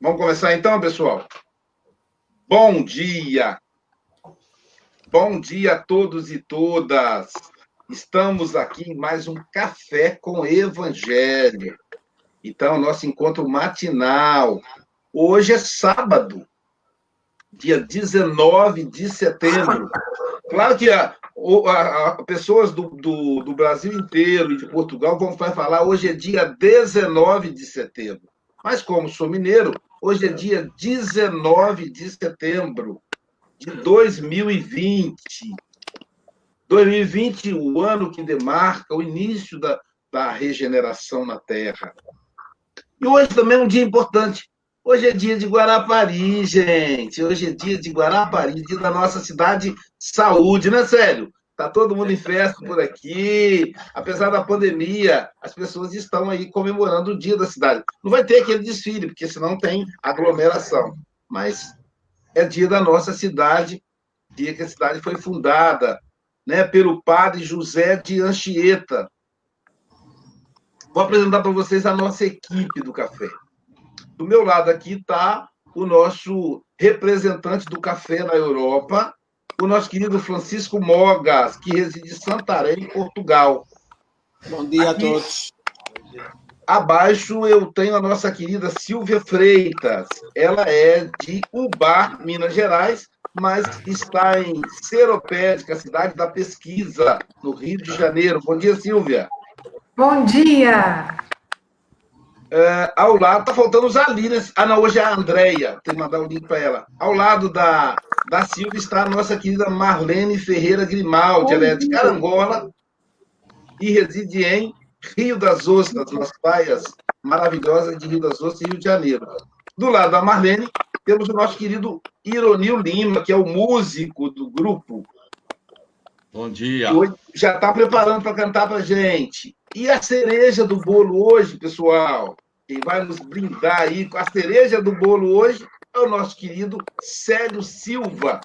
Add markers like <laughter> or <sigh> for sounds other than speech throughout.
Vamos começar então, pessoal? Bom dia! Bom dia a todos e todas! Estamos aqui em mais um Café com Evangelho. Então, nosso encontro matinal. Hoje é sábado, dia 19 de setembro. Claro que a, a, a pessoas do, do, do, Brasil inteiro e de Portugal vão falar hoje é dia 19 de setembro. Mas como sou mineiro, hoje é dia 19 de setembro de 2020. 2020, o ano que demarca o início da, da regeneração na Terra. E hoje também é um dia importante. Hoje é dia de Guarapari, gente. Hoje é dia de Guarapari, dia da nossa cidade saúde, né, Sério? Tá todo mundo em festa por aqui. Apesar da pandemia, as pessoas estão aí comemorando o dia da cidade. Não vai ter aquele desfile, porque senão tem aglomeração. Mas é dia da nossa cidade, dia que a cidade foi fundada, né, pelo padre José de Anchieta. Vou apresentar para vocês a nossa equipe do café. Do meu lado aqui está o nosso representante do café na Europa, o nosso querido Francisco Mogas, que reside em Santarém, Portugal. Bom dia Aqui, a todos. Abaixo eu tenho a nossa querida Silvia Freitas. Ela é de Ubar, Minas Gerais, mas está em Seropédica, cidade da pesquisa, no Rio de Janeiro. Bom dia, Silvia. Bom dia. É, ao lado, tá faltando os Alíneas. Ah, não, hoje é a Andréia. Tem que mandar o um link para ela. Ao lado da, da Silvia está a nossa querida Marlene Ferreira Grimaldi. Ela é de Carangola e reside em Rio das Ostras, nas praias maravilhosas de Rio das Ostras e Rio de Janeiro. Do lado da Marlene, temos o nosso querido Ironil Lima, que é o músico do grupo. Bom dia. já está preparando para cantar para gente. E a cereja do bolo hoje, pessoal, quem vai nos brindar aí com a cereja do bolo hoje é o nosso querido Célio Silva.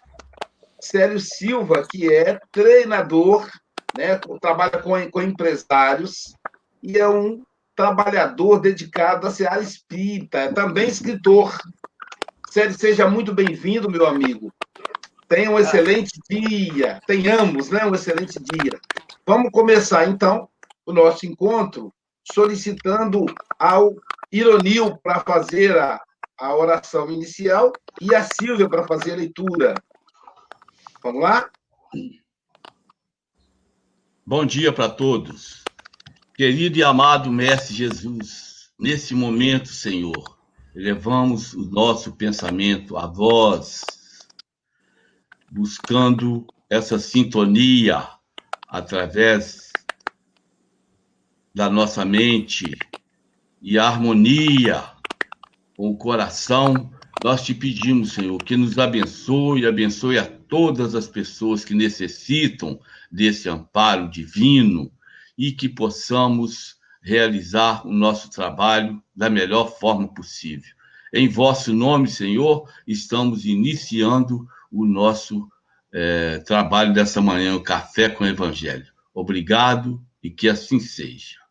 Célio Silva, que é treinador, né, trabalha com, com empresários e é um trabalhador dedicado à seara espírita, é também escritor. Célio, seja muito bem-vindo, meu amigo. Tenha um excelente dia. Tenhamos né, um excelente dia. Vamos começar, então, o nosso encontro solicitando ao Ironil para fazer a, a oração inicial e a Silvia para fazer a leitura. Vamos lá? Bom dia para todos. Querido e amado Mestre Jesus, nesse momento, Senhor, elevamos o nosso pensamento a vós, buscando essa sintonia através da nossa mente e a harmonia com o coração, nós te pedimos, Senhor, que nos abençoe abençoe a todas as pessoas que necessitam desse amparo divino e que possamos realizar o nosso trabalho da melhor forma possível. Em vosso nome, Senhor, estamos iniciando o nosso é, trabalho dessa manhã, o Café com o Evangelho. Obrigado e que assim seja.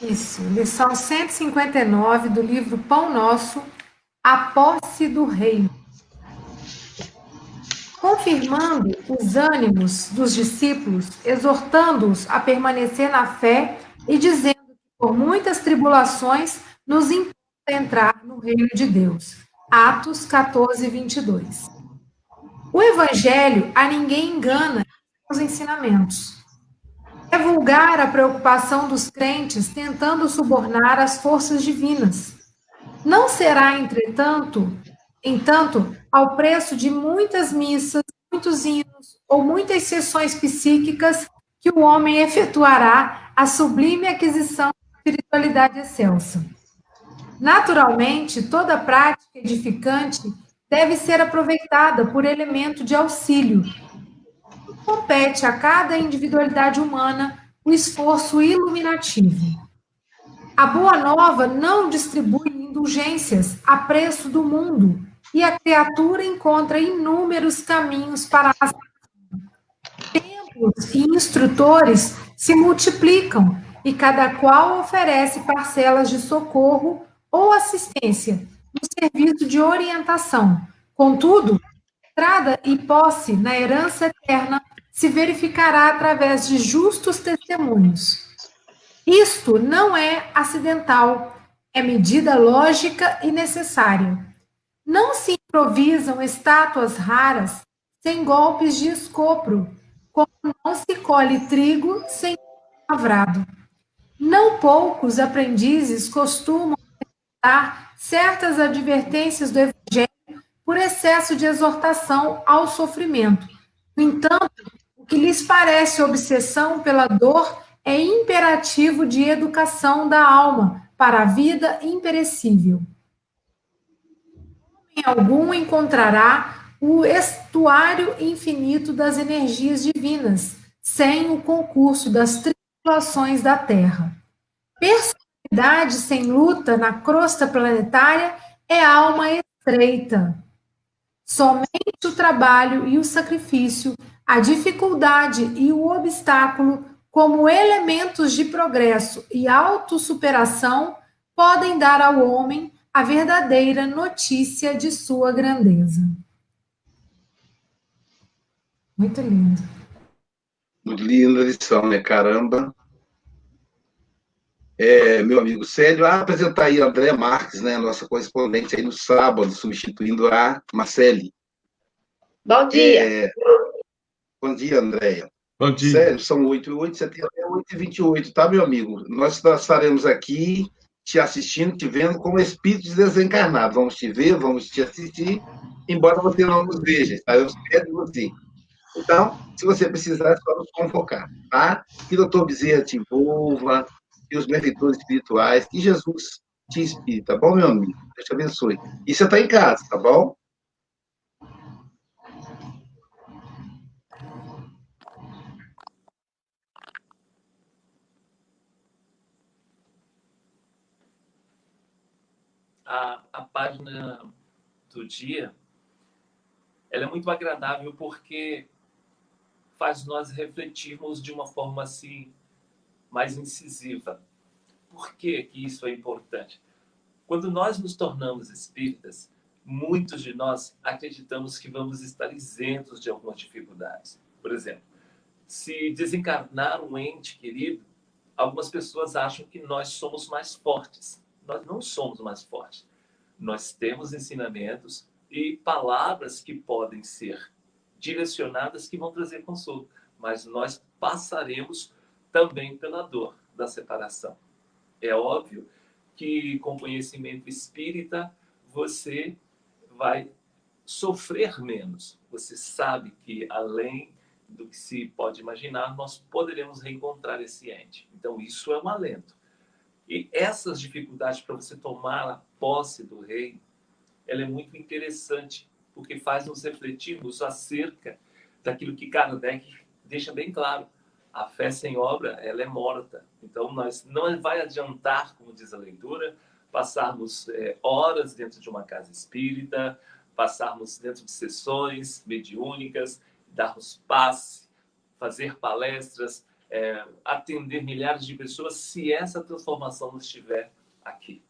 Isso, lição 159 do livro Pão Nosso, A Posse do Reino. Confirmando os ânimos dos discípulos, exortando-os a permanecer na fé e dizendo que por muitas tribulações nos importa entrar no reino de Deus. Atos 14, 22. O evangelho a ninguém engana os ensinamentos é vulgar a preocupação dos crentes tentando subornar as forças divinas. Não será, entretanto, entanto, ao preço de muitas missas, muitos hinos ou muitas sessões psíquicas que o homem efetuará a sublime aquisição da espiritualidade excelsa. Naturalmente, toda prática edificante deve ser aproveitada por elemento de auxílio compete a cada individualidade humana o esforço iluminativo. A boa nova não distribui indulgências a preço do mundo, e a criatura encontra inúmeros caminhos para a templos e instrutores se multiplicam e cada qual oferece parcelas de socorro ou assistência no serviço de orientação. Contudo, entrada e posse na herança eterna se verificará através de justos testemunhos. Isto não é acidental, é medida lógica e necessária. Não se improvisam estátuas raras sem golpes de escopro, como não se colhe trigo sem lavrado. Não poucos aprendizes costumam dar certas advertências do Evangelho por excesso de exortação ao sofrimento. No entanto, o que lhes parece obsessão pela dor é imperativo de educação da alma para a vida imperecível. Em algum encontrará o estuário infinito das energias divinas, sem o concurso das tribulações da Terra. Personalidade sem luta na crosta planetária é alma estreita. Somente o trabalho e o sacrifício, a dificuldade e o obstáculo, como elementos de progresso e autossuperação, podem dar ao homem a verdadeira notícia de sua grandeza. Muito lindo. Muito linda lição, né? Caramba. É, meu amigo Célio, a apresentar aí a André Marques, né, nossa correspondente aí no sábado, substituindo a Marcele. Bom dia. É, bom dia, Andréia. Bom dia. Célio, são 8 e 8, você tem até 8 e 28, tá, meu amigo? Nós estaremos aqui te assistindo, te vendo como espíritos desencarnados. Vamos te ver, vamos te assistir, embora você não nos veja, estaremos perto de você. Então, se você precisar, é só nos convocar, tá? Que o doutor Bezerra te envolva, e os benfeitores espirituais, que Jesus te inspire, tá bom, meu amigo? Deus te abençoe. E você está em casa, tá bom? A, a página do dia ela é muito agradável porque faz nós refletirmos de uma forma assim mais incisiva. Por que, que isso é importante? Quando nós nos tornamos espíritas, muitos de nós acreditamos que vamos estar isentos de algumas dificuldades. Por exemplo, se desencarnar um ente querido, algumas pessoas acham que nós somos mais fortes. Nós não somos mais fortes. Nós temos ensinamentos e palavras que podem ser direcionadas que vão trazer consolo, mas nós passaremos também pela dor da separação. É óbvio que com conhecimento espírita você vai sofrer menos. Você sabe que além do que se pode imaginar, nós poderemos reencontrar esse ente. Então isso é um alento. E essas dificuldades para você tomar a posse do rei, ela é muito interessante, porque faz nos refletirmos acerca daquilo que Kardec deixa bem claro a fé sem obra ela é morta. Então nós não vai adiantar, como diz a leitura, passarmos é, horas dentro de uma casa espírita, passarmos dentro de sessões mediúnicas, darmos passe, fazer palestras, é, atender milhares de pessoas, se essa transformação não estiver aqui.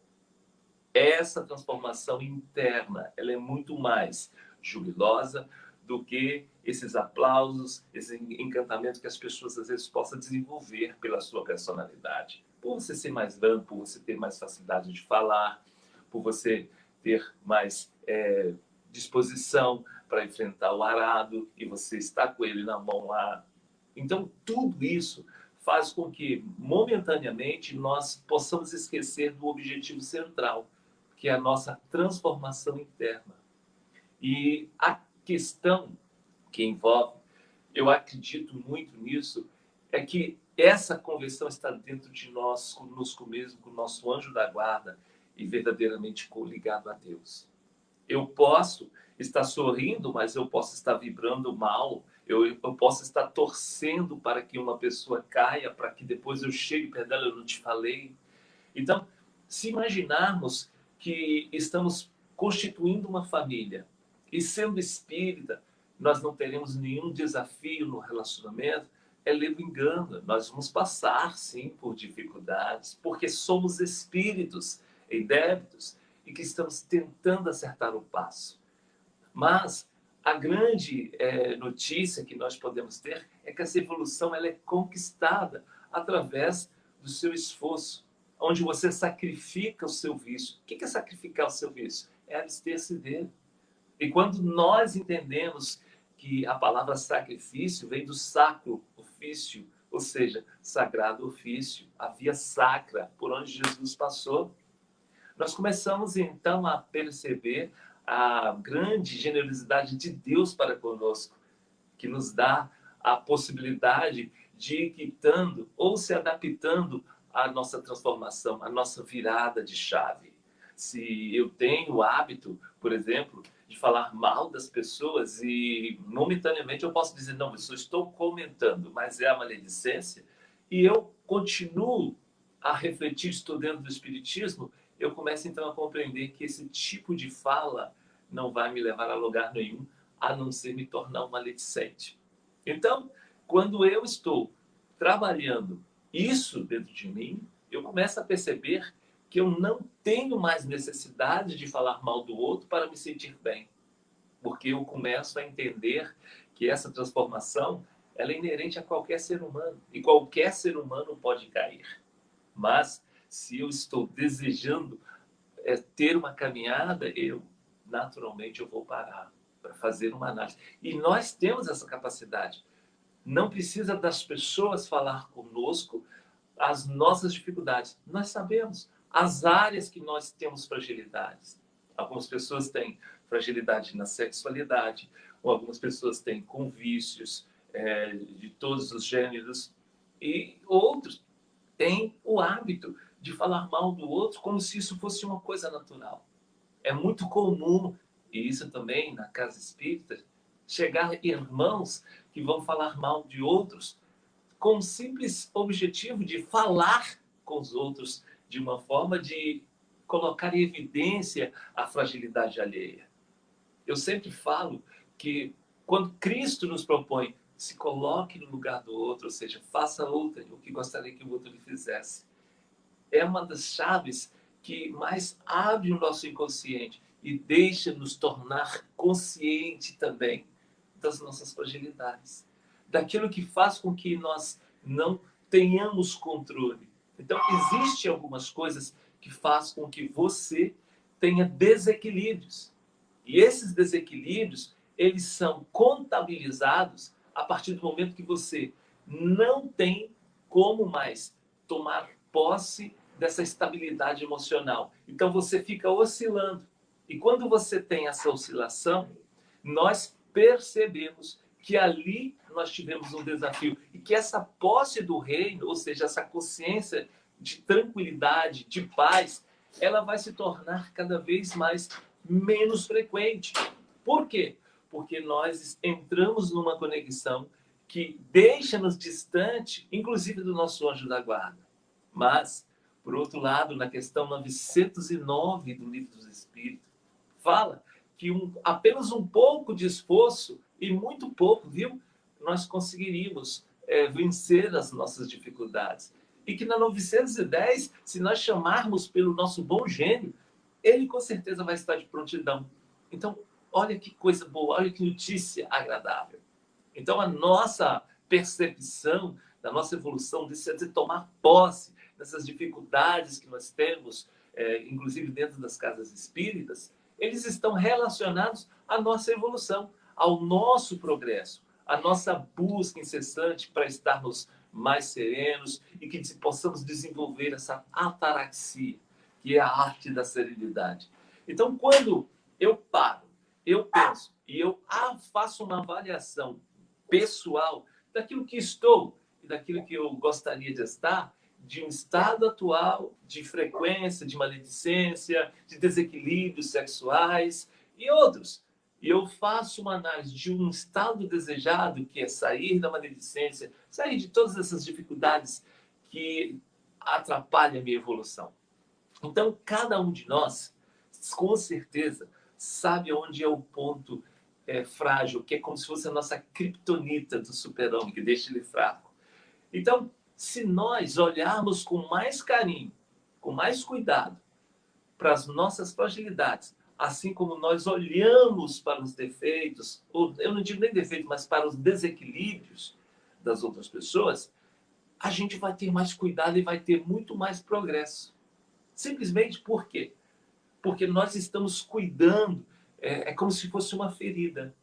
Essa transformação interna, ela é muito mais jubilosa do que esses aplausos, esse encantamento que as pessoas às vezes possam desenvolver pela sua personalidade. Por você ser mais branco, por você ter mais facilidade de falar, por você ter mais é, disposição para enfrentar o arado e você está com ele na mão lá. Então, tudo isso faz com que, momentaneamente, nós possamos esquecer do objetivo central, que é a nossa transformação interna. E a questão que envolve, eu acredito muito nisso, é que essa conversão está dentro de nós, conosco mesmo, com o nosso anjo da guarda e verdadeiramente ligado a Deus. Eu posso estar sorrindo, mas eu posso estar vibrando mal, eu, eu posso estar torcendo para que uma pessoa caia, para que depois eu chegue perto dela, eu não te falei. Então, se imaginarmos que estamos constituindo uma família e sendo espírita, nós não teremos nenhum desafio no relacionamento, é levo engano. Nós vamos passar, sim, por dificuldades, porque somos espíritos em débitos e que estamos tentando acertar o passo. Mas a grande é, notícia que nós podemos ter é que essa evolução ela é conquistada através do seu esforço, onde você sacrifica o seu vício. O que é sacrificar o seu vício? É abster-se dele. E quando nós entendemos que a palavra sacrifício vem do sacro ofício, ou seja, sagrado ofício, a via sacra por onde Jesus passou, nós começamos então a perceber a grande generosidade de Deus para conosco, que nos dá a possibilidade de ir quitando ou se adaptando à nossa transformação, à nossa virada de chave. Se eu tenho o hábito, por exemplo, de falar mal das pessoas e momentaneamente eu posso dizer, não, eu estou comentando, mas é a maledicência, e eu continuo a refletir, estou dentro do Espiritismo, eu começo então a compreender que esse tipo de fala não vai me levar a lugar nenhum, a não ser me tornar um maledicente. Então, quando eu estou trabalhando isso dentro de mim, eu começo a perceber que eu não tenho mais necessidade de falar mal do outro para me sentir bem. Porque eu começo a entender que essa transformação ela é inerente a qualquer ser humano. E qualquer ser humano pode cair. Mas, se eu estou desejando é, ter uma caminhada, eu, naturalmente, eu vou parar para fazer uma análise. E nós temos essa capacidade. Não precisa das pessoas falar conosco as nossas dificuldades. Nós sabemos as áreas que nós temos fragilidades. Algumas pessoas têm fragilidade na sexualidade, ou algumas pessoas têm com vícios é, de todos os gêneros, e outros têm o hábito de falar mal do outro como se isso fosse uma coisa natural. É muito comum, e isso também na casa espírita, chegar irmãos que vão falar mal de outros com o simples objetivo de falar com os outros de uma forma de colocar em evidência a fragilidade alheia. Eu sempre falo que quando Cristo nos propõe se coloque no lugar do outro, ou seja, faça outra o que gostaria que o outro lhe fizesse, é uma das chaves que mais abre o nosso inconsciente e deixa nos tornar consciente também das nossas fragilidades, daquilo que faz com que nós não tenhamos controle então, existem algumas coisas que faz com que você tenha desequilíbrios. E esses desequilíbrios, eles são contabilizados a partir do momento que você não tem como mais tomar posse dessa estabilidade emocional. Então você fica oscilando. E quando você tem essa oscilação, nós percebemos que ali nós tivemos um desafio e que essa posse do reino, ou seja, essa consciência de tranquilidade, de paz, ela vai se tornar cada vez mais menos frequente. Por quê? Porque nós entramos numa conexão que deixa-nos distante, inclusive do nosso anjo da guarda. Mas, por outro lado, na questão 909 do Livro dos Espíritos, fala que um, apenas um pouco de esforço e muito pouco, viu? Nós conseguiríamos é, vencer as nossas dificuldades. E que na 910, se nós chamarmos pelo nosso bom gênio, ele com certeza vai estar de prontidão. Então, olha que coisa boa, olha que notícia agradável. Então, a nossa percepção da nossa evolução, de, de tomar posse dessas dificuldades que nós temos, é, inclusive dentro das casas espíritas, eles estão relacionados à nossa evolução, ao nosso progresso, à nossa busca incessante para estarmos mais serenos e que possamos desenvolver essa ataraxia, que é a arte da serenidade. Então, quando eu paro, eu penso e eu faço uma avaliação pessoal daquilo que estou e daquilo que eu gostaria de estar, de um estado atual de frequência, de maledicência, de desequilíbrios sexuais e outros e eu faço uma análise de um estado desejado, que é sair da maledicência, sair de todas essas dificuldades que atrapalham a minha evolução. Então, cada um de nós, com certeza, sabe onde é o ponto é, frágil, que é como se fosse a nossa criptonita do super-homem, que deixa ele fraco. Então, se nós olharmos com mais carinho, com mais cuidado para as nossas fragilidades, assim como nós olhamos para os defeitos, ou eu não digo nem defeitos, mas para os desequilíbrios das outras pessoas, a gente vai ter mais cuidado e vai ter muito mais progresso. Simplesmente por quê? Porque nós estamos cuidando, é, é como se fosse uma ferida.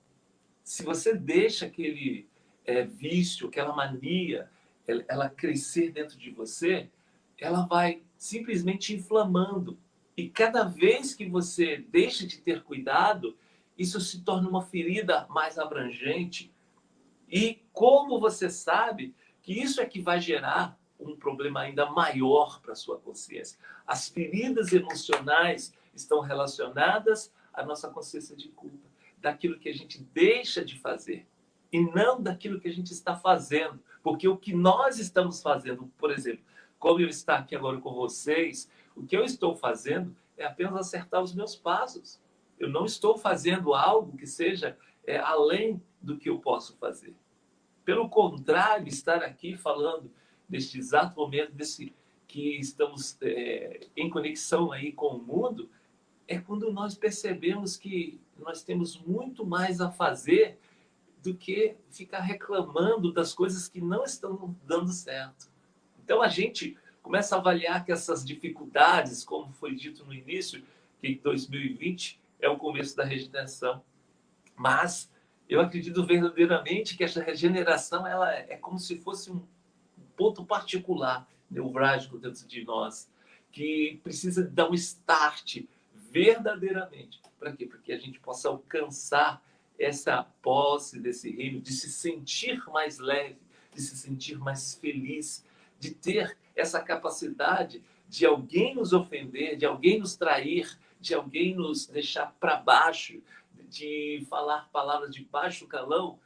Se você deixa aquele é, vício, aquela mania, ela, crescer dentro de você, ela vai simplesmente inflamando. E cada vez que você deixa de ter cuidado, isso se torna uma ferida mais abrangente. E como você sabe que isso é que vai gerar um problema ainda maior para sua consciência. As feridas emocionais estão relacionadas à nossa consciência de culpa, daquilo que a gente deixa de fazer e não daquilo que a gente está fazendo. Porque o que nós estamos fazendo, por exemplo, como eu estou aqui agora com vocês, o que eu estou fazendo é apenas acertar os meus passos. Eu não estou fazendo algo que seja é, além do que eu posso fazer. Pelo contrário, estar aqui falando neste exato momento desse que estamos é, em conexão aí com o mundo, é quando nós percebemos que nós temos muito mais a fazer do que ficar reclamando das coisas que não estão dando certo. Então a gente começa a avaliar que essas dificuldades, como foi dito no início, que 2020 é o começo da regeneração. Mas eu acredito verdadeiramente que essa regeneração ela é como se fosse um ponto particular, neurálgico dentro de nós, que precisa dar um start verdadeiramente. Para quê? Para que a gente possa alcançar essa posse desse reino, de se sentir mais leve, de se sentir mais feliz, de ter essa capacidade de alguém nos ofender, de alguém nos trair, de alguém nos deixar para baixo, de falar palavras de baixo calão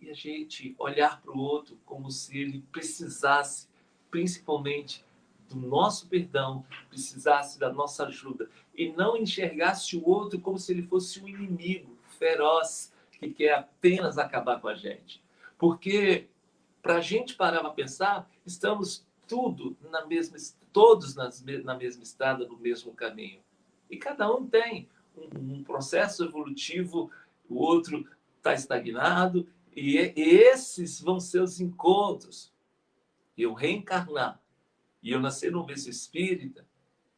e a gente olhar para o outro como se ele precisasse, principalmente, do nosso perdão, precisasse da nossa ajuda e não enxergasse o outro como se ele fosse um inimigo feroz que quer apenas acabar com a gente. Porque, para a gente parar para pensar, estamos tudo na mesma, todos nas, na mesma estrada, no mesmo caminho. E cada um tem um, um processo evolutivo, o outro está estagnado, e, e esses vão ser os encontros. Eu reencarnar e eu nascer no berço espírita,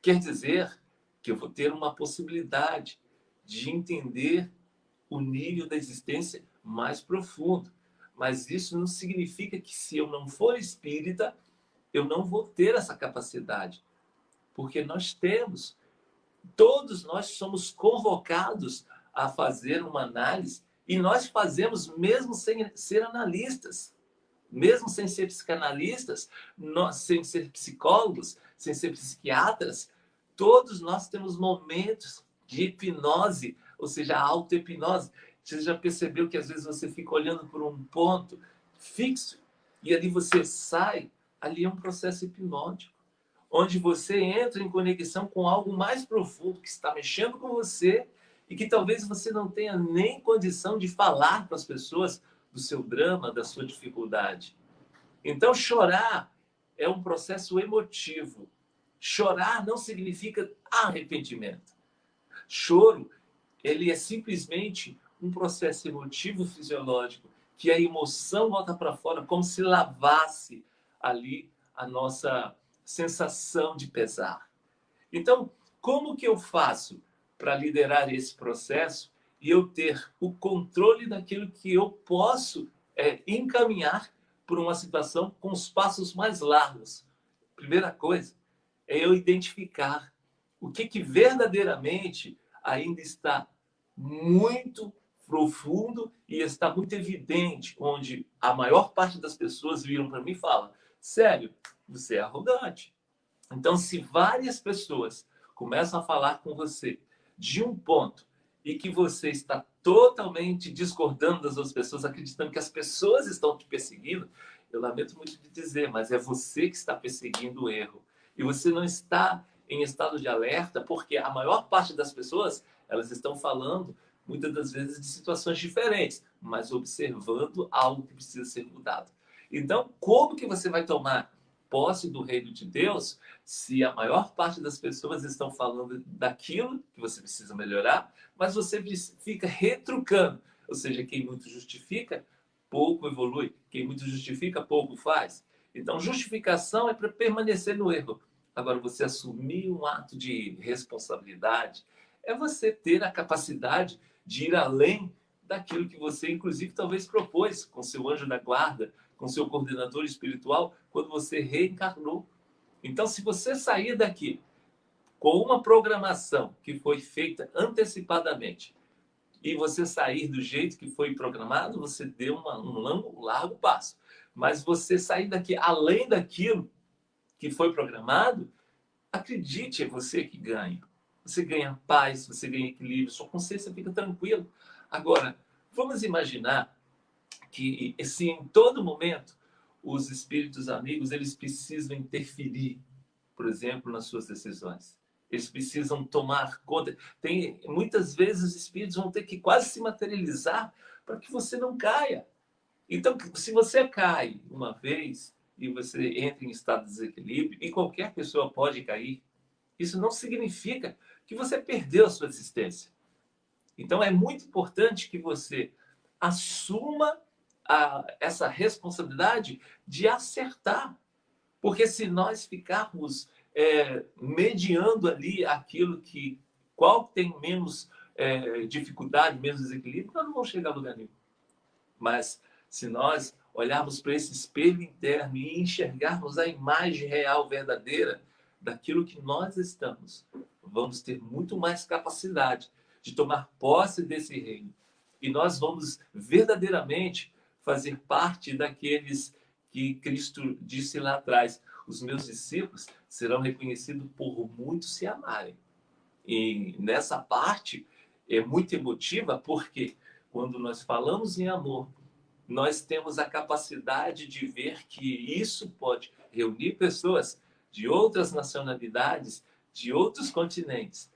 quer dizer que eu vou ter uma possibilidade de entender o nível da existência mais profundo. Mas isso não significa que se eu não for espírita, eu não vou ter essa capacidade, porque nós temos, todos nós somos convocados a fazer uma análise e nós fazemos mesmo sem ser analistas, mesmo sem ser psicanalistas, nós, sem ser psicólogos, sem ser psiquiatras, todos nós temos momentos de hipnose, ou seja, auto-hipnose. Você já percebeu que às vezes você fica olhando por um ponto fixo e ali você sai ali é um processo hipnótico, onde você entra em conexão com algo mais profundo que está mexendo com você e que talvez você não tenha nem condição de falar para as pessoas do seu drama, da sua dificuldade. Então, chorar é um processo emotivo. Chorar não significa arrependimento. Choro, ele é simplesmente um processo emotivo fisiológico que a emoção volta para fora como se lavasse ali a nossa sensação de pesar. Então, como que eu faço para liderar esse processo e eu ter o controle daquilo que eu posso é, encaminhar por uma situação com os passos mais largos? Primeira coisa é eu identificar o que, que verdadeiramente ainda está muito profundo e está muito evidente, onde a maior parte das pessoas viram para mim e falam: Sério, você é arrogante. Então, se várias pessoas começam a falar com você de um ponto e que você está totalmente discordando das outras pessoas, acreditando que as pessoas estão te perseguindo, eu lamento muito de dizer, mas é você que está perseguindo o erro. E você não está em estado de alerta, porque a maior parte das pessoas, elas estão falando muitas das vezes de situações diferentes, mas observando algo que precisa ser mudado. Então, como que você vai tomar posse do reino de Deus se a maior parte das pessoas estão falando daquilo que você precisa melhorar, mas você fica retrucando? Ou seja, quem muito justifica, pouco evolui. Quem muito justifica, pouco faz. Então, justificação é para permanecer no erro. Agora, você assumir um ato de responsabilidade é você ter a capacidade de ir além daquilo que você, inclusive, talvez propôs com seu anjo da guarda, com seu coordenador espiritual, quando você reencarnou. Então, se você sair daqui com uma programação que foi feita antecipadamente e você sair do jeito que foi programado, você deu uma, um largo, largo passo. Mas você sair daqui além daquilo que foi programado, acredite, é você que ganha. Você ganha paz, você ganha equilíbrio, sua consciência fica tranquila. Agora, vamos imaginar que se em todo momento os espíritos amigos eles precisam interferir, por exemplo, nas suas decisões. Eles precisam tomar conta. Tem muitas vezes os espíritos vão ter que quase se materializar para que você não caia. Então, se você cai uma vez e você entra em estado de desequilíbrio, e qualquer pessoa pode cair, isso não significa que você perdeu a sua existência. Então, é muito importante que você assuma a, essa responsabilidade de acertar. Porque se nós ficarmos é, mediando ali aquilo que qual tem menos é, dificuldade, menos desequilíbrio, nós não vamos chegar a lugar nenhum. Mas se nós olharmos para esse espelho interno e enxergarmos a imagem real, verdadeira daquilo que nós estamos, vamos ter muito mais capacidade de tomar posse desse reino. E nós vamos verdadeiramente fazer parte daqueles que Cristo disse lá atrás: os meus discípulos serão reconhecidos por muitos se amarem. E nessa parte é muito emotiva, porque quando nós falamos em amor, nós temos a capacidade de ver que isso pode reunir pessoas de outras nacionalidades, de outros continentes,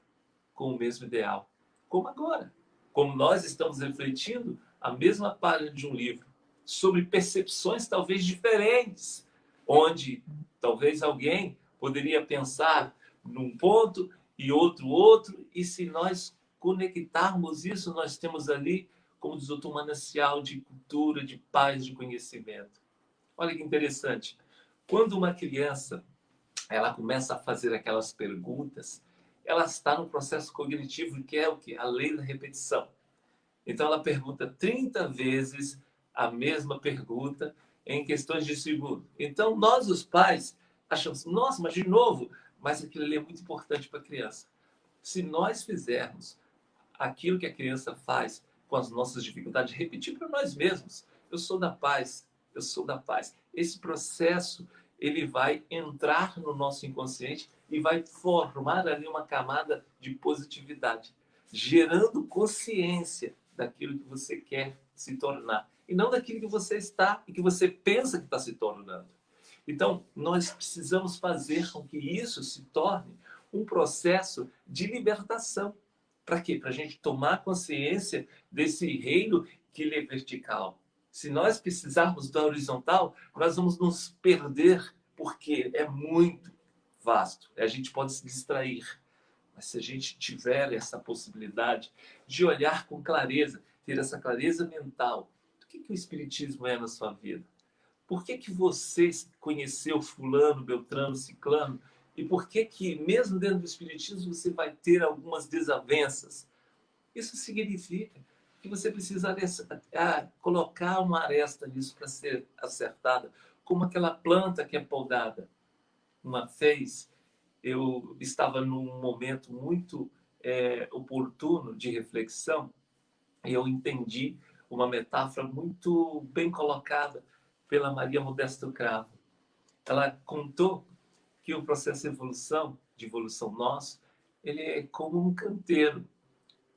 com o mesmo ideal. Como agora. Como nós estamos refletindo a mesma página de um livro sobre percepções talvez diferentes, onde talvez alguém poderia pensar num ponto e outro outro, e se nós conectarmos isso, nós temos ali como diz outro manancial de cultura, de paz, de conhecimento. Olha que interessante. Quando uma criança ela começa a fazer aquelas perguntas, ela está no processo cognitivo que é o que? A lei da repetição. Então ela pergunta 30 vezes a mesma pergunta em questões de segundo. Então nós os pais achamos, nossa, mas de novo, mas aquilo ali é muito importante para a criança. Se nós fizermos aquilo que a criança faz com as nossas dificuldades, repetir para nós mesmos. Eu sou da paz, eu sou da paz. Esse processo ele vai entrar no nosso inconsciente e vai formar ali uma camada de positividade, gerando consciência daquilo que você quer se tornar e não daquilo que você está e que você pensa que está se tornando. Então, nós precisamos fazer com que isso se torne um processo de libertação. Para quê? Para a gente tomar consciência desse reino que ele é vertical. Se nós precisarmos da horizontal, nós vamos nos perder, porque é muito vasto. A gente pode se distrair. Mas se a gente tiver essa possibilidade de olhar com clareza, ter essa clareza mental, o que, que o Espiritismo é na sua vida? Por que, que você conheceu fulano, beltrano, ciclano? E por que que, mesmo dentro do Espiritismo, você vai ter algumas desavenças? Isso significa que você precisa colocar uma aresta nisso para ser acertada, como aquela planta que é podada. Uma vez, eu estava num momento muito é, oportuno de reflexão e eu entendi uma metáfora muito bem colocada pela Maria Modesto Cravo. Ela contou que o processo de evolução, de evolução nosso, ele é como um canteiro.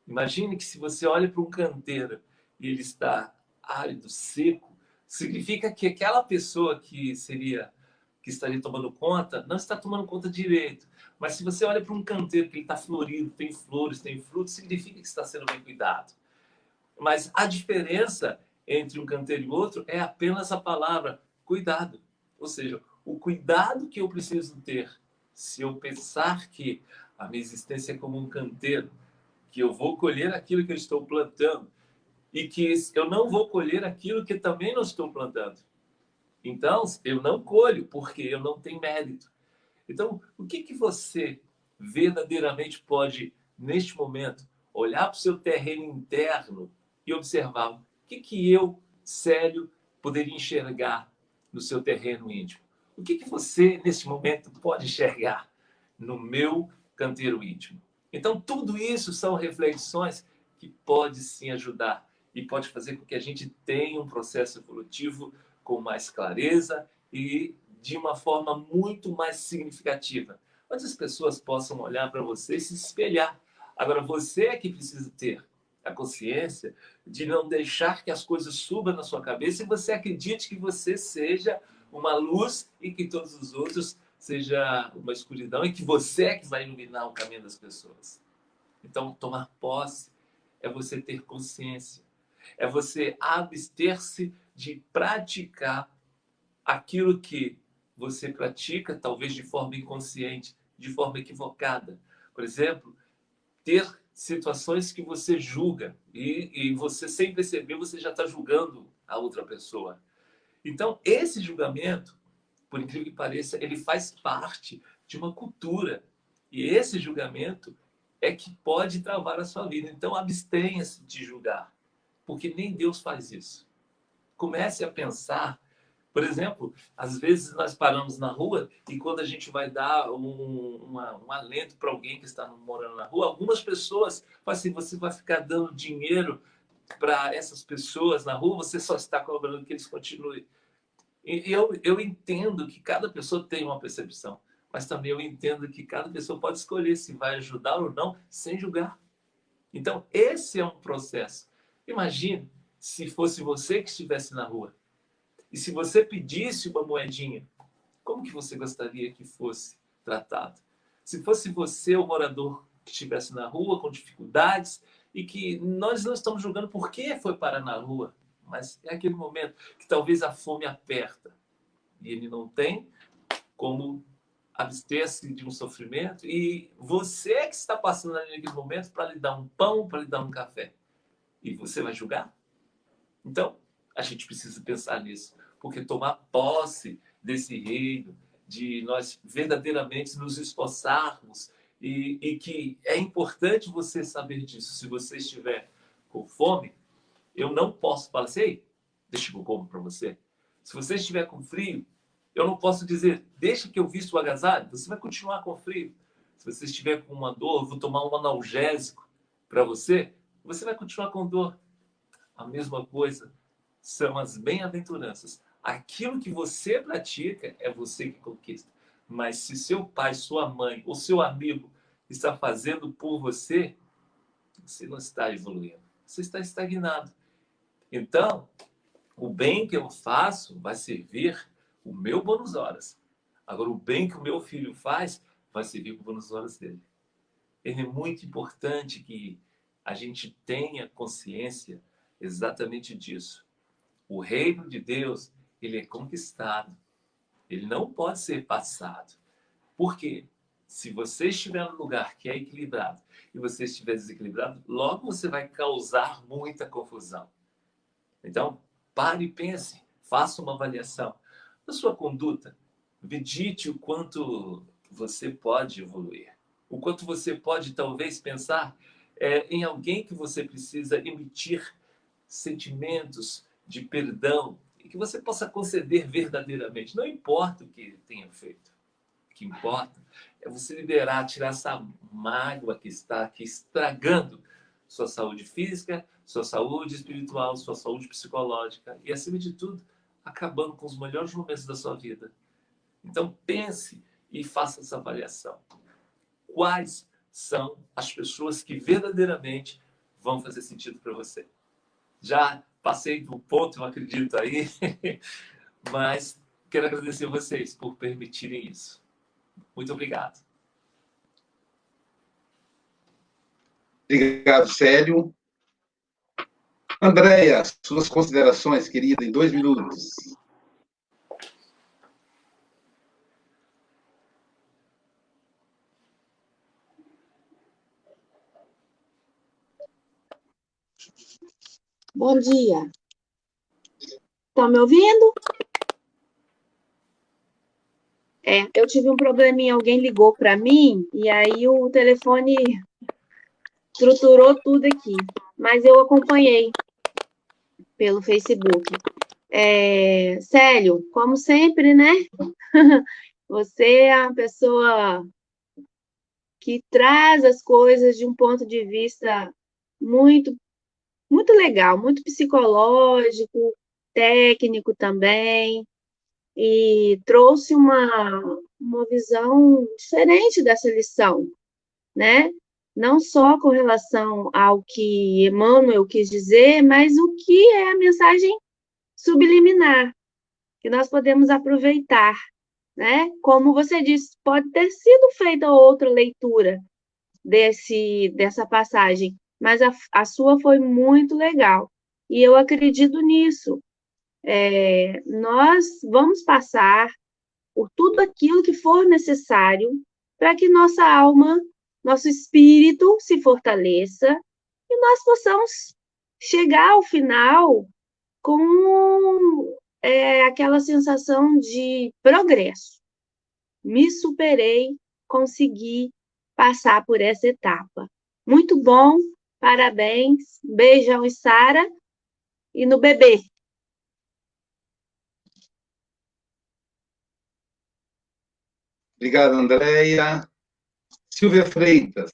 Imagine que se você olha para um canteiro e ele está árido, seco, significa que aquela pessoa que seria que estaria tomando conta, não está tomando conta direito. Mas se você olha para um canteiro que ele está florido, tem flores, tem frutos, significa que está sendo bem cuidado. Mas a diferença entre um canteiro e outro é apenas a palavra cuidado. Ou seja, o cuidado que eu preciso ter se eu pensar que a minha existência é como um canteiro, que eu vou colher aquilo que eu estou plantando e que eu não vou colher aquilo que também não estou plantando. Então, eu não colho porque eu não tenho mérito. Então, o que, que você verdadeiramente pode, neste momento, olhar para o seu terreno interno e observar o que, que eu, sério, poderia enxergar no seu terreno íntimo? O que, que você, neste momento, pode enxergar no meu canteiro íntimo? Então, tudo isso são reflexões que pode sim ajudar e pode fazer com que a gente tenha um processo evolutivo com mais clareza e de uma forma muito mais significativa, onde as pessoas possam olhar para você e se espelhar. Agora, você é que precisa ter a consciência de não deixar que as coisas subam na sua cabeça e você acredite que você seja uma luz e que todos os outros seja uma escuridão e que você é que vai iluminar o caminho das pessoas. Então, tomar posse é você ter consciência, é você abster-se de praticar aquilo que você pratica, talvez de forma inconsciente, de forma equivocada. Por exemplo, ter situações que você julga e, e você, sem perceber, você já está julgando a outra pessoa. Então, esse julgamento, por incrível que pareça, ele faz parte de uma cultura. E esse julgamento é que pode travar a sua vida. Então, abstenha-se de julgar, porque nem Deus faz isso comece a pensar. Por exemplo, às vezes nós paramos na rua e quando a gente vai dar um, uma, um alento para alguém que está morando na rua, algumas pessoas falam assim: você vai ficar dando dinheiro para essas pessoas na rua, você só está cobrando que eles continuem. E eu, eu entendo que cada pessoa tem uma percepção, mas também eu entendo que cada pessoa pode escolher se vai ajudar ou não, sem julgar. Então, esse é um processo. Imagine se fosse você que estivesse na rua. E se você pedisse uma moedinha, como que você gostaria que fosse tratado? Se fosse você o morador que estivesse na rua com dificuldades e que nós não estamos julgando por que foi parar na rua, mas é aquele momento que talvez a fome aperta e ele não tem como abster-se de um sofrimento e você é que está passando naquele momento para lhe dar um pão, para lhe dar um café. E você vai julgar? Então, a gente precisa pensar nisso, porque tomar posse desse reino, de nós verdadeiramente nos esforçarmos, e, e que é importante você saber disso. Se você estiver com fome, eu não posso falar assim, Ei, deixa que eu como para você. Se você estiver com frio, eu não posso dizer, deixa que eu visto o agasalho, você vai continuar com frio. Se você estiver com uma dor, vou tomar um analgésico para você, você vai continuar com dor a mesma coisa são as bem-aventuranças. Aquilo que você pratica é você que conquista. Mas se seu pai, sua mãe ou seu amigo está fazendo por você, você não está evoluindo. Você está estagnado. Então, o bem que eu faço vai servir o meu bônus horas. Agora, o bem que o meu filho faz vai servir o bônus horas dele. Ele é muito importante que a gente tenha consciência exatamente disso. O reino de Deus, ele é conquistado. Ele não pode ser passado. Por quê? Se você estiver no lugar que é equilibrado e você estiver desequilibrado, logo você vai causar muita confusão. Então, pare e pense, faça uma avaliação da sua conduta. Medite o quanto você pode evoluir. O quanto você pode, talvez, pensar é, em alguém que você precisa emitir sentimentos de perdão e que você possa conceder verdadeiramente. Não importa o que tenha feito. O que importa é você liberar, tirar essa mágoa que está aqui estragando sua saúde física, sua saúde espiritual, sua saúde psicológica e, acima de tudo, acabando com os melhores momentos da sua vida. Então, pense e faça essa avaliação. Quais são as pessoas que verdadeiramente vão fazer sentido para você? já passei do ponto, não acredito aí, <laughs> mas quero agradecer vocês por permitirem isso. Muito obrigado. Obrigado, Célio. Andréia, suas considerações, querida, em dois minutos. Bom dia. Estão me ouvindo? É, eu tive um probleminha, alguém ligou para mim e aí o telefone estruturou tudo aqui, mas eu acompanhei pelo Facebook. É, Célio, como sempre, né? <laughs> Você é uma pessoa que traz as coisas de um ponto de vista muito, muito legal, muito psicológico, técnico também, e trouxe uma, uma visão diferente dessa lição, né? não só com relação ao que Emmanuel quis dizer, mas o que é a mensagem subliminar, que nós podemos aproveitar, né? Como você disse, pode ter sido feita outra leitura desse, dessa passagem, mas a, a sua foi muito legal, e eu acredito nisso. É, nós vamos passar por tudo aquilo que for necessário para que nossa alma nosso espírito se fortaleça e nós possamos chegar ao final com é, aquela sensação de progresso. Me superei, consegui passar por essa etapa. Muito bom, parabéns, beijão e Sara e no bebê. Obrigado, Andréia. Silvia Freitas.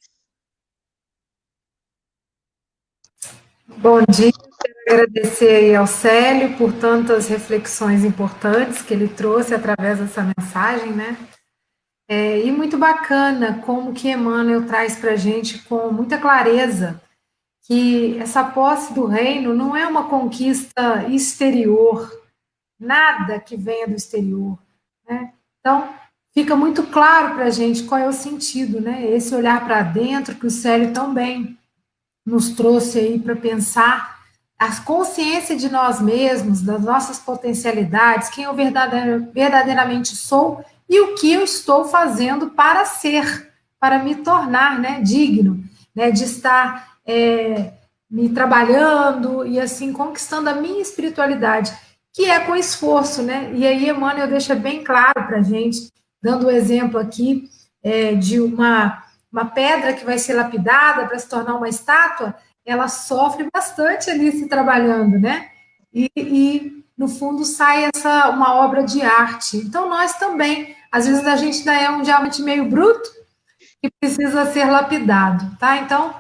Bom dia, quero agradecer ao Célio por tantas reflexões importantes que ele trouxe através dessa mensagem, né? É, e muito bacana como que Emmanuel traz para a gente com muita clareza que essa posse do reino não é uma conquista exterior, nada que venha do exterior. Né? Então, fica muito claro para a gente qual é o sentido, né? Esse olhar para dentro que o Célio tão bem nos trouxe aí para pensar a consciência de nós mesmos, das nossas potencialidades, quem eu verdadeiramente sou e o que eu estou fazendo para ser, para me tornar né, digno, né, de estar é, me trabalhando e assim conquistando a minha espiritualidade, que é com esforço, né? E aí Emmanuel deixa bem claro para gente dando o exemplo aqui é, de uma, uma pedra que vai ser lapidada para se tornar uma estátua, ela sofre bastante ali se trabalhando, né? E, e, no fundo sai essa uma obra de arte. Então nós também, às vezes a gente ainda é um diamante meio bruto que precisa ser lapidado, tá? Então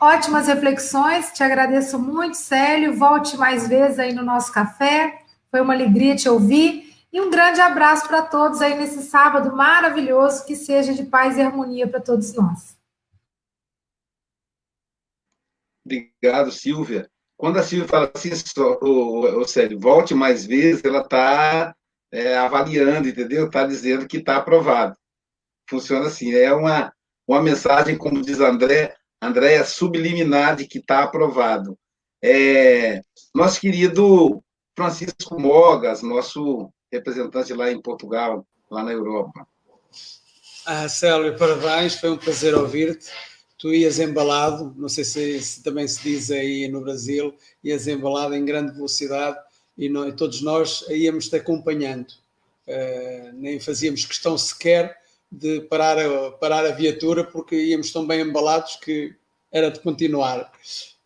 ótimas reflexões, te agradeço muito, Célio. Volte mais vezes aí no nosso café. Foi uma alegria te ouvir. E um grande abraço para todos aí nesse sábado maravilhoso, que seja de paz e harmonia para todos nós. Obrigado, Silvia. Quando a Silvia fala assim, o, Célio, volte mais vezes, ela está é, avaliando, entendeu? Está dizendo que está aprovado. Funciona assim, é uma, uma mensagem, como diz André, André é subliminar de que está aprovado. É, nosso querido Francisco Mogas, nosso representante lá em Portugal, lá na Europa. Ah, Célio, parabéns, foi um prazer ouvir-te. Tu ias embalado, não sei se, se, também se diz aí no Brasil, ias embalado em grande velocidade e, nós, todos nós íamos-te acompanhando. Uh, nem fazíamos questão sequer de parar a, parar a viatura porque íamos tão bem embalados que era de continuar.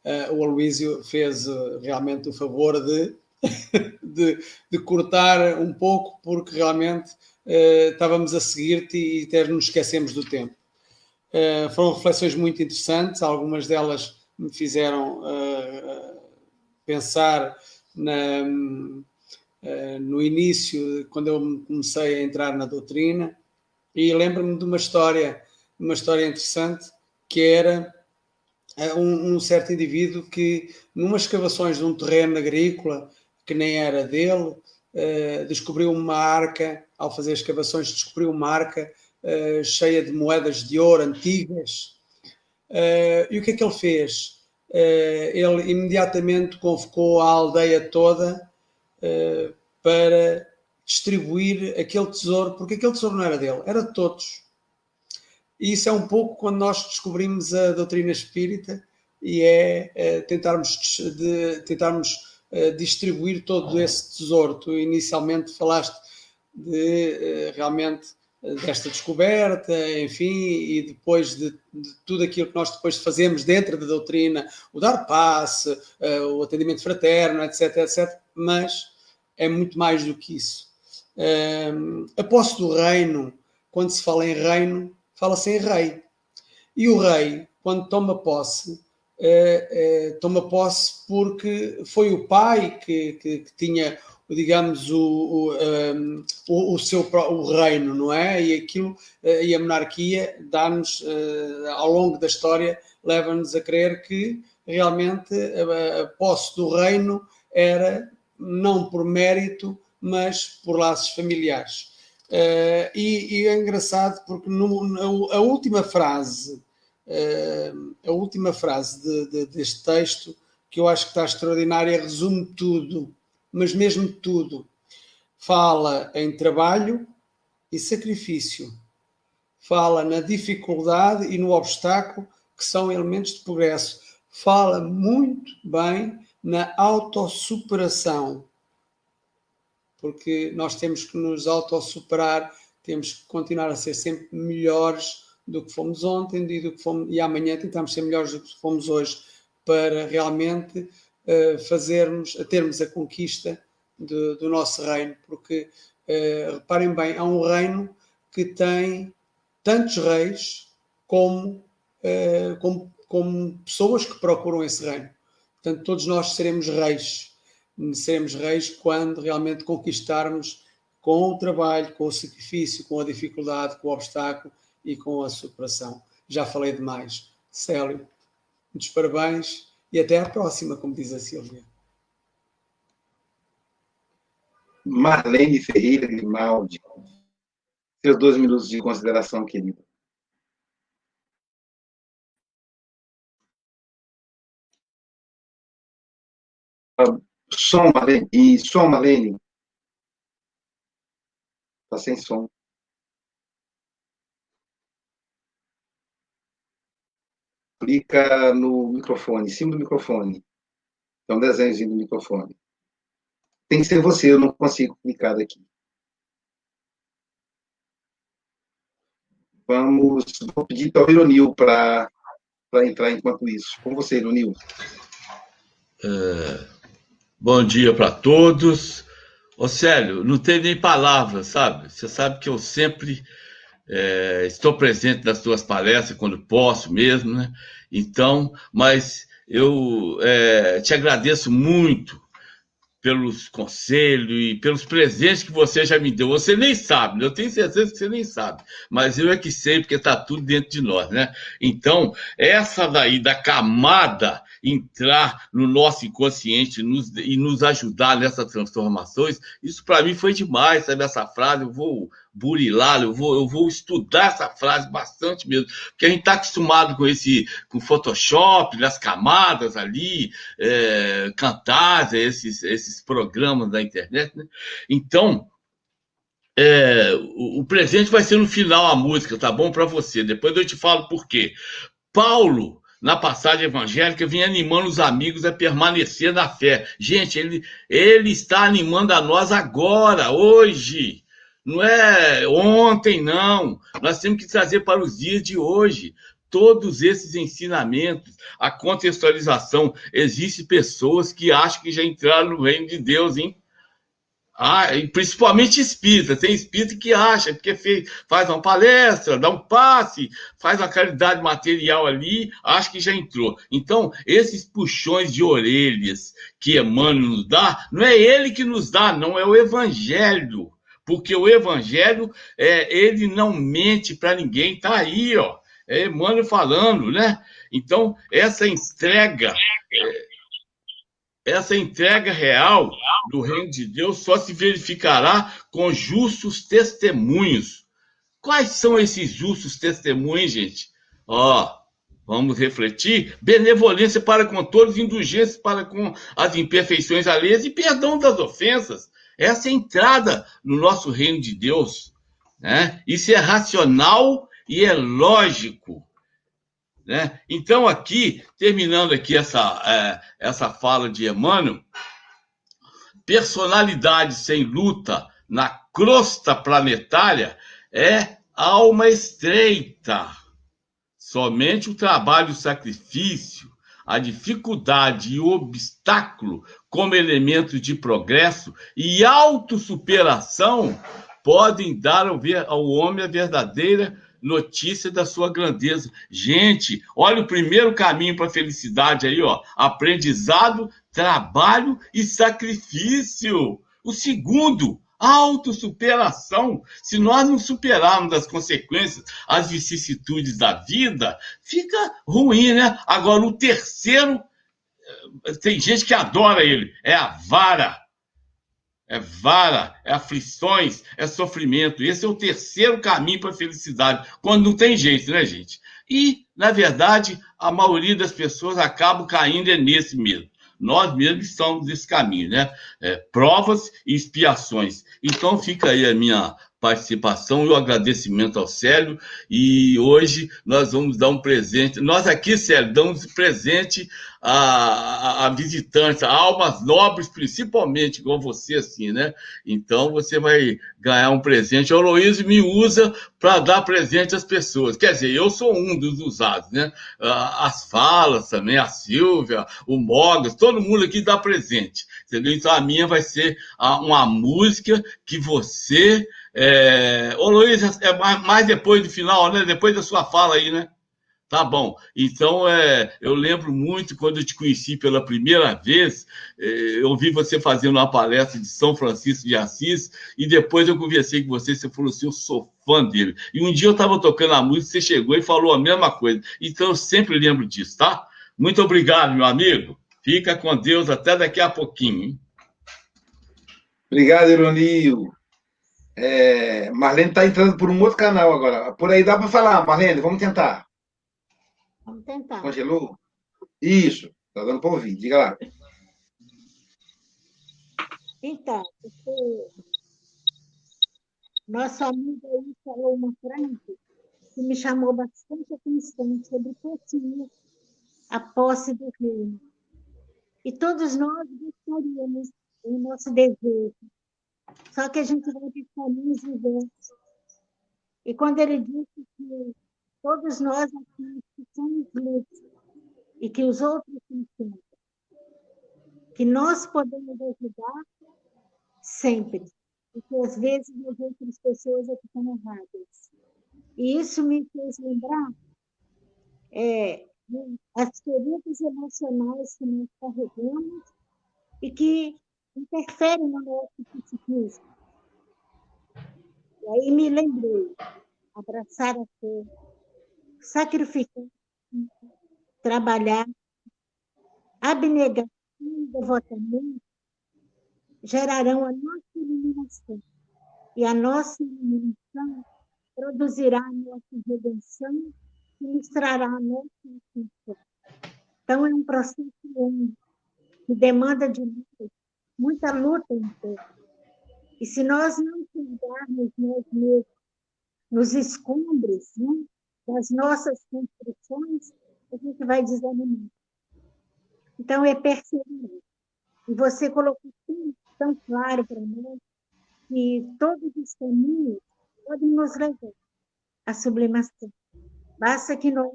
Uh, o Aloísio fez uh, realmente o favor de <laughs> de, de, cortar um pouco, porque realmente uh, estávamos a seguir-te e até nos esquecemos do tempo. Foram reflexões muito interessantes, algumas delas me fizeram pensar na, no início, quando eu comecei a entrar na doutrina, e lembro-me de uma história, uma história interessante, que era um, um certo indivíduo que, numa escavações de um terreno agrícola, que nem era dele, uh, descobriu uma arca, ao fazer escavações, descobriu uma arca uh, cheia de moedas de ouro antigas. Uh, e o que é que ele fez? ele imediatamente convocou a aldeia toda para distribuir aquele tesouro, porque aquele tesouro não era dele, era de todos. E isso é um pouco quando nós descobrimos a doutrina espírita e é, é tentarmos, de, tentarmos uh, distribuir todo esse tesouro. Tu inicialmente falaste de uh, realmente desta descoberta, enfim, e depois de, de, tudo aquilo que nós depois fazemos dentro da doutrina, o dar passe, o atendimento fraterno, etc, etc, mas é muito mais do que isso. A posse do reino, quando se fala em reino, fala-se em rei. E o rei, quando toma posse, eh, eh, toma posse porque foi o pai que, que, que tinha, digamos, o, o, um, o, o, seu o reino, não é? E aquilo, uh, e a monarquia dá-nos, uh, ao longo da história, leva-nos a crer que realmente a, a posse do reino era não por mérito, mas por laços familiares. Uh, e, e, é engraçado porque no, no, a última frase, uh, a última frase de, de, deste texto, que eu acho que está extraordinária, resume tudo, mas mesmo tudo. Fala em trabalho e sacrifício, fala na dificuldade e no obstáculo, que são elementos de progresso, fala muito bem na autossuperação porque nós temos que nos autossuperar, temos que continuar a ser sempre melhores do que fomos ontem e, do que fomos, e amanhã tentamos ser melhores do que fomos hoje, para realmente uh, fazermos, a termos a conquista de, do nosso reino, porque uh, reparem bem, há um reino que tem tantos reis como, uh, como, como pessoas que procuram esse reino. Portanto, todos nós seremos reis seremos reis quando realmente conquistarmos com o trabalho, com o sacrifício, com a dificuldade, com o obstáculo e com a superação. Já falei demais. Célio, muitos parabéns e até à próxima, como diz a Silvia. Marlene Ferreira Grimaldi. Seus dois minutos de consideração, querida. Som, Marlene. E som, Marlene. Tá sem som. Clica no microfone, em cima do microfone. É um desenhozinho do microfone. Tem que ser você, eu não consigo clicar daqui. Vamos, vou pedir para o Ironil para entrar enquanto isso. Com você, Ironil. É... Bom dia para todos. Ô Célio, não tem nem palavras, sabe? Você sabe que eu sempre é, estou presente nas suas palestras quando posso mesmo, né? Então, mas eu é, te agradeço muito pelos conselhos e pelos presentes que você já me deu. Você nem sabe, né? eu tenho certeza que você nem sabe, mas eu é que sei, porque está tudo dentro de nós, né? Então, essa daí da camada entrar no nosso inconsciente e nos ajudar nessas transformações, isso para mim foi demais, sabe? Essa frase, eu vou burilar, eu vou, eu vou estudar essa frase bastante mesmo, porque a gente está acostumado com esse, com Photoshop, nas camadas ali, é, cantar esses, esses programas da internet, né? Então, é, o, o, presente vai ser no final a música, tá bom para você. Depois eu te falo por quê. Paulo na passagem evangélica, vinha animando os amigos a permanecer na fé. Gente, ele, ele está animando a nós agora, hoje. Não é ontem, não. Nós temos que trazer para os dias de hoje todos esses ensinamentos, a contextualização. Existem pessoas que acham que já entraram no reino de Deus, hein? Ah, e principalmente espírita. Tem espírita que acha, porque fez, faz uma palestra, dá um passe, faz uma caridade material ali, acha que já entrou. Então, esses puxões de orelhas que Emmanuel nos dá, não é ele que nos dá, não, é o Evangelho. Porque o Evangelho, é, ele não mente para ninguém, tá aí, ó. É Emmanuel falando, né? Então, essa entrega. É, essa entrega real do reino de Deus só se verificará com justos testemunhos. Quais são esses justos testemunhos, gente? Ó, vamos refletir. Benevolência para com todos, indulgência para com as imperfeições alheias e perdão das ofensas. Essa é entrada no nosso reino de Deus. Né? Isso é racional e é lógico. Né? Então, aqui, terminando aqui essa, é, essa fala de Emmanuel, personalidade sem luta na crosta planetária é alma estreita. Somente o trabalho e o sacrifício, a dificuldade e o obstáculo como elementos de progresso e autossuperação podem dar ao, homem a verdadeira notícia da sua grandeza. Gente, olha o primeiro caminho para a felicidade aí, ó. Aprendizado, trabalho e sacrifício. O segundo, autossuperação. Se nós não superarmos as consequências, as vicissitudes da vida, fica ruim, né? Agora, o terceiro, tem gente que adora ele, é a vara. É vara, é aflições, é sofrimento. Esse é o terceiro caminho para a felicidade, quando não tem jeito, né, gente? E, na verdade, a maioria das pessoas acabam caindo é nesse mesmo nós mesmos estamos nesse caminho, né? É, provas e expiações. Então fica aí a minha participação e o agradecimento ao Célio. E hoje nós vamos dar um presente. Nós aqui, Célio, damos presente a, a, a visitantes, a almas nobres, principalmente, igual você, assim, né? Então você vai ganhar um presente. O Aloysio me usa para dar presente às pessoas. Quer dizer, eu sou um dos usados, né? As falas também, a Silvia, o Mogas, todo mundo aqui dá presente. Entendeu? Então a minha vai ser uma música que você é... Ô Luiz, é mais depois do final, né? Depois da sua fala aí, né? Tá bom. Então, é, eu lembro muito quando eu te conheci pela primeira vez, é, eu vi você fazendo uma palestra de São Francisco de Assis, e depois eu conversei com você, você falou assim, eu sou fã dele. E um dia eu estava tocando a música, você chegou e falou a mesma coisa. Então, eu sempre lembro disso, tá? Muito obrigado, meu amigo. Fica com Deus até daqui a pouquinho. Hein? Obrigado, Ironio. É, Marlene está entrando por um outro canal agora. Por aí dá para falar, Marlene, vamos tentar. Vamos tentar. Congelou? Isso, está dando para ouvir. Diga lá. Então, nosso amigo aí falou uma frase que me chamou bastante atenção sobre possuir a posse do reino. E todos nós gostaríamos, o nosso desejo, só que a gente vai ter caminhos diversos. E quando ele disse que todos nós aqui somos livres e que os outros são que nós podemos ajudar sempre, porque às vezes as outras pessoas é que estão erradas. E isso me fez lembrar é, as feridas emocionais que nós carregamos e que interfere no nosso psiquismo. E aí me lembrei, abraçar a fé, sacrificar, trabalhar, abnegação e devotamento gerarão a nossa iluminação. E a nossa iluminação produzirá a nossa redenção e mostrará a nossa extinção. Então, é um processo longo, que demanda de nós muita luta interna. E se nós não cuidarmos nós mesmos nos escombros né, das nossas construções, a gente vai desanimar. Então, é perseverar. E você colocou tão, tão claro para nós que todos os caminhos podem nos levar à sublimação. Basta que nós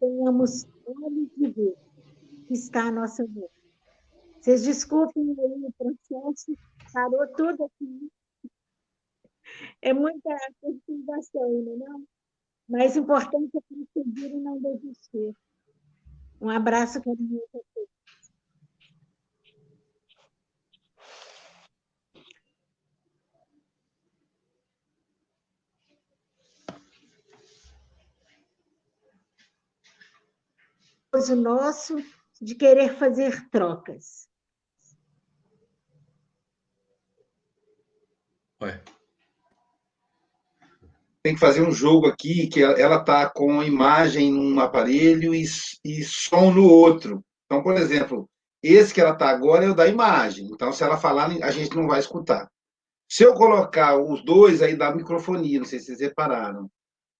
tenhamos olhos de ver que está à nossa volta. Vocês desculpem aí o processo, parou tudo aqui. É muita perturbação, né, não? Mas o importante é prosseguir e não desistir. Um abraço carinhoso a todos. o nosso de querer fazer trocas. Ué. Tem que fazer um jogo aqui que ela está com imagem num aparelho e, e som no outro. Então, por exemplo, esse que ela está agora é o da imagem. Então, se ela falar, a gente não vai escutar. Se eu colocar os dois, aí dá microfonia, não sei se vocês repararam.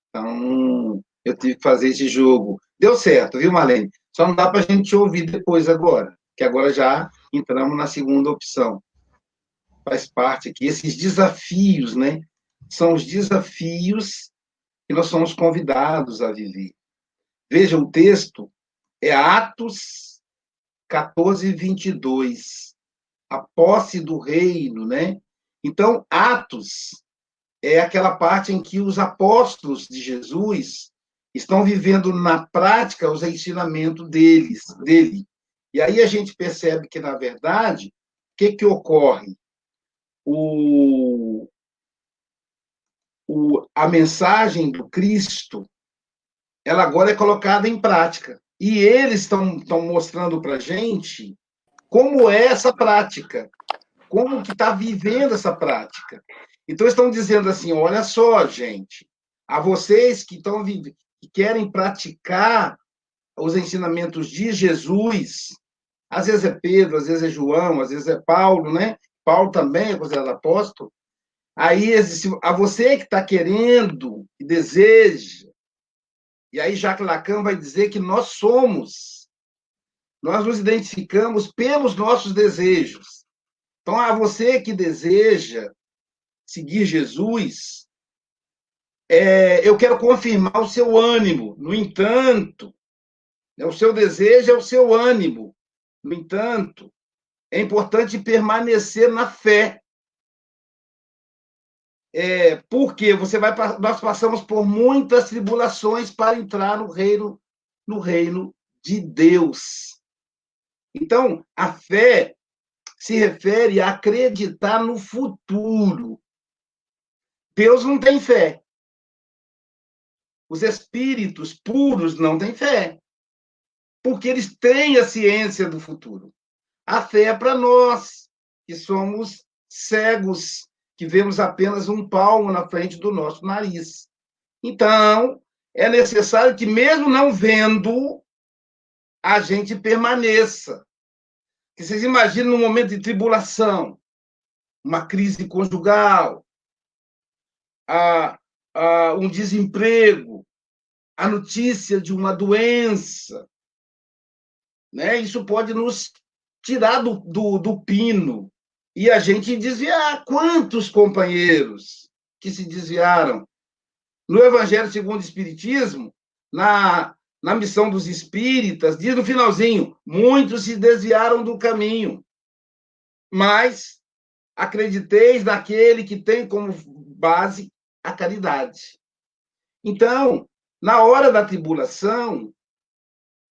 Então, eu tive que fazer esse jogo. Deu certo, viu, Marlene? Só não dá para a gente ouvir depois agora, que agora já entramos na segunda opção. Faz parte aqui, esses desafios, né? São os desafios que nós somos convidados a viver. Veja, o texto é Atos 14, 22. A posse do reino, né? Então, Atos é aquela parte em que os apóstolos de Jesus estão vivendo na prática os ensinamentos deles, dele. E aí a gente percebe que, na verdade, o que, que ocorre? O, o, a mensagem do Cristo, ela agora é colocada em prática. E eles estão mostrando para a gente como é essa prática, como que está vivendo essa prática. Então, estão dizendo assim, olha só, gente, a vocês que estão que querem praticar os ensinamentos de Jesus, às vezes é Pedro, às vezes é João, às vezes é Paulo, né? Paulo também é considerado apóstolo. Aí, a você que está querendo, que deseja, e aí Jacques Lacan vai dizer que nós somos, nós nos identificamos pelos nossos desejos. Então, a você que deseja seguir Jesus, é, eu quero confirmar o seu ânimo. No entanto, né, o seu desejo é o seu ânimo. No entanto, é importante permanecer na fé. É, porque você vai, nós passamos por muitas tribulações para entrar no reino, no reino de Deus. Então, a fé se refere a acreditar no futuro. Deus não tem fé. Os espíritos puros não têm fé. Porque eles têm a ciência do futuro. A fé é para nós, que somos cegos que vemos apenas um palmo na frente do nosso nariz. Então, é necessário que, mesmo não vendo, a gente permaneça. Que vocês imaginam um momento de tribulação, uma crise conjugal, a, a um desemprego, a notícia de uma doença, né? Isso pode nos tirar do, do, do pino, e a gente desviar. Quantos companheiros que se desviaram? No Evangelho segundo o Espiritismo, na, na missão dos espíritas, diz no finalzinho: muitos se desviaram do caminho, mas acrediteis naquele que tem como base a caridade. Então, na hora da tribulação,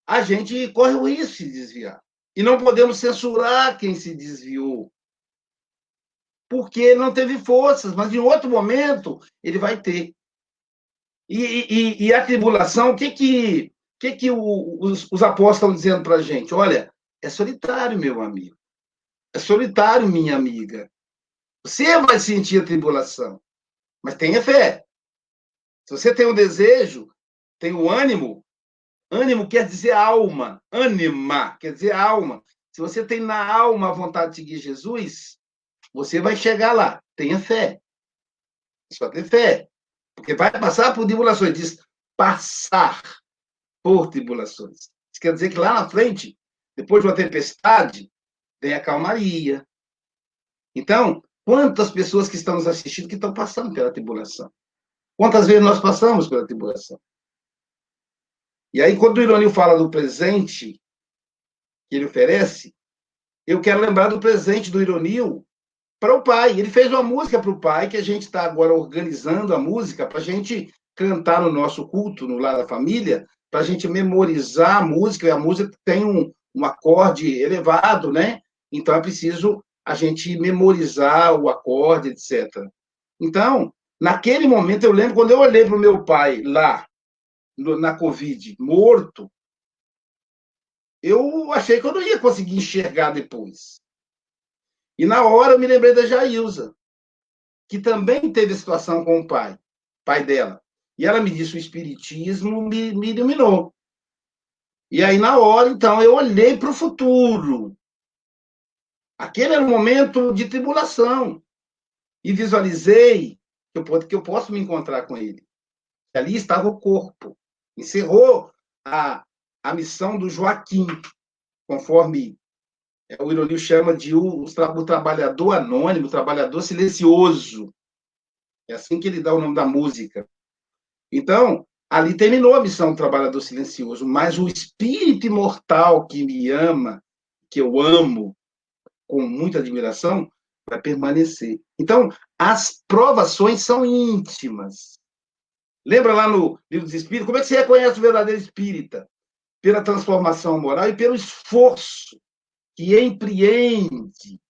a gente corre o risco de desviar. E não podemos censurar quem se desviou porque não teve forças, mas em outro momento ele vai ter. E, e, e a tribulação, o que que, que, que o, os, os apóstolos estão dizendo para a gente? Olha, é solitário, meu amigo. É solitário, minha amiga. Você vai sentir a tribulação, mas tenha fé. Se você tem o um desejo, tem o um ânimo, ânimo quer dizer alma, ânima quer dizer alma. Se você tem na alma a vontade de seguir Jesus, você vai chegar lá. Tenha fé. Só ter fé. Porque vai passar por tribulações. Diz passar por tribulações. Isso quer dizer que lá na frente, depois de uma tempestade, vem a calmaria. Então, quantas pessoas que estão nos assistindo que estão passando pela tribulação? Quantas vezes nós passamos pela tribulação? E aí, quando o Ironil fala do presente que ele oferece, eu quero lembrar do presente do Ironil para o pai. Ele fez uma música para o pai, que a gente está agora organizando a música para a gente cantar no nosso culto, no Lar da Família, para a gente memorizar a música, e a música tem um, um acorde elevado, né? Então é preciso a gente memorizar o acorde, etc. Então, naquele momento, eu lembro quando eu olhei para o meu pai lá, na Covid, morto, eu achei que eu não ia conseguir enxergar depois. E na hora eu me lembrei da Jailza. que também teve situação com o pai, pai dela. E ela me disse: o Espiritismo me, me iluminou. E aí, na hora, então, eu olhei para o futuro. Aquele era um momento de tribulação. E visualizei que eu, que eu posso me encontrar com ele. Ali estava o corpo. Encerrou a, a missão do Joaquim, conforme é, o Ironil chama de o, o, trabalhador anônimo, o trabalhador silencioso. É assim que ele dá o nome da música. Então, ali terminou a missão do trabalhador silencioso, mas o espírito imortal que me ama, que eu amo com muita admiração, vai permanecer. Então, as provações são íntimas. Lembra lá no livro dos Espíritos? Como é que você reconhece o verdadeiro espírita? Pela transformação moral e pelo esforço que empreende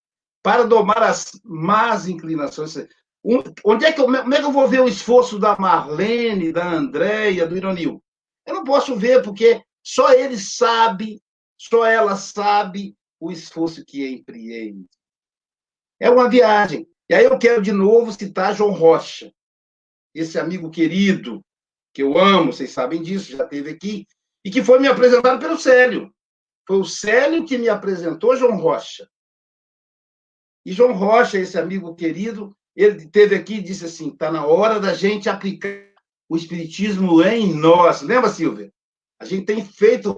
para domar as más inclinações. Onde é que eu, como é que eu vou ver o esforço da Marlene, da Andréia, do Ironil? Eu não posso ver, porque só ele sabe, só ela sabe o esforço que empreende. É uma viagem. E aí eu quero de novo citar João Rocha, esse amigo querido, que eu amo, vocês sabem disso, já esteve aqui, e que foi me apresentado pelo Célio. Foi o Célio que me apresentou João Rocha. E João Rocha, esse amigo querido, ele teve aqui e disse assim: está na hora da gente aplicar o Espiritismo em nós. Lembra, Silvia? A gente tem feito,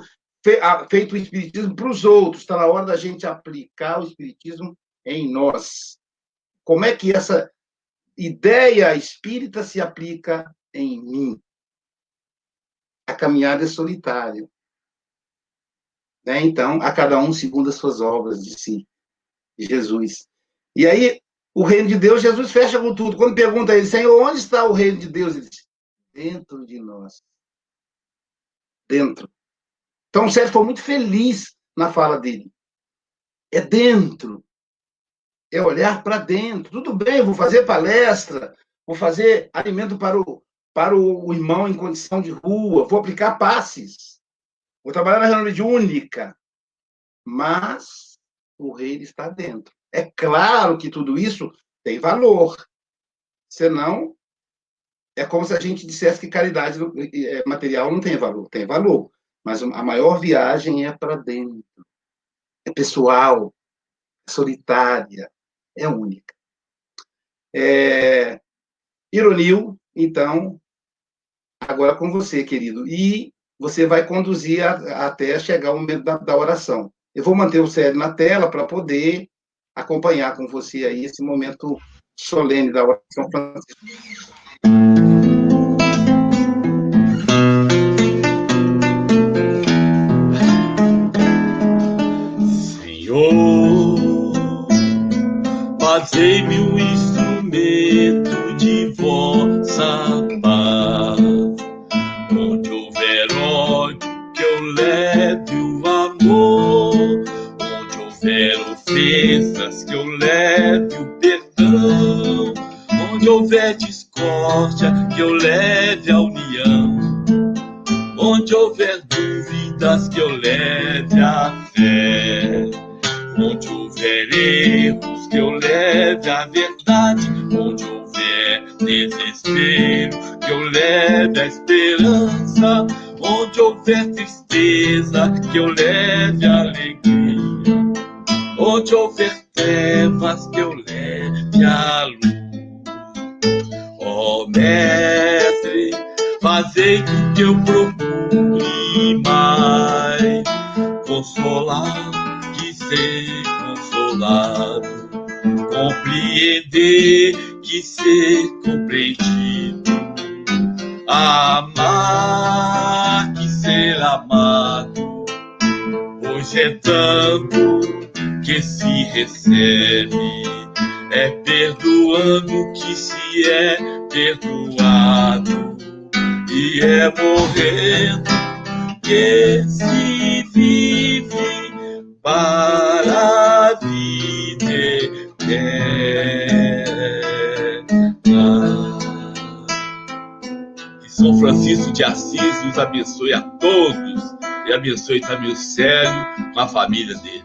feito o Espiritismo para os outros, está na hora da gente aplicar o Espiritismo em nós. Como é que essa ideia espírita se aplica em mim? A caminhada é solitária. Né? Então, a cada um segundo as suas obras, si, Jesus. E aí, o reino de Deus, Jesus fecha com tudo. Quando pergunta a ele, Senhor, onde está o reino de Deus? Ele diz, dentro de nós. Dentro. Então, o Sérgio foi muito feliz na fala dele. É dentro. É olhar para dentro. Tudo bem, vou fazer palestra, vou fazer alimento para o, para o irmão em condição de rua, vou aplicar passes. Vou trabalhar na reunião única, mas o rei está dentro. É claro que tudo isso tem valor. Senão, é como se a gente dissesse que caridade é, material não tem valor. Tem valor. Mas a maior viagem é para dentro. É pessoal, é solitária, é única. É... Ironil, então, agora com você, querido. E você vai conduzir a, até chegar o momento da, da, oração. Eu vou manter o sério na tela para poder acompanhar com você aí esse momento solene da oração. Senhor, fazei-me um instrumento de vossa Deus abençoe a todos e abençoe também o Célio com a família dele.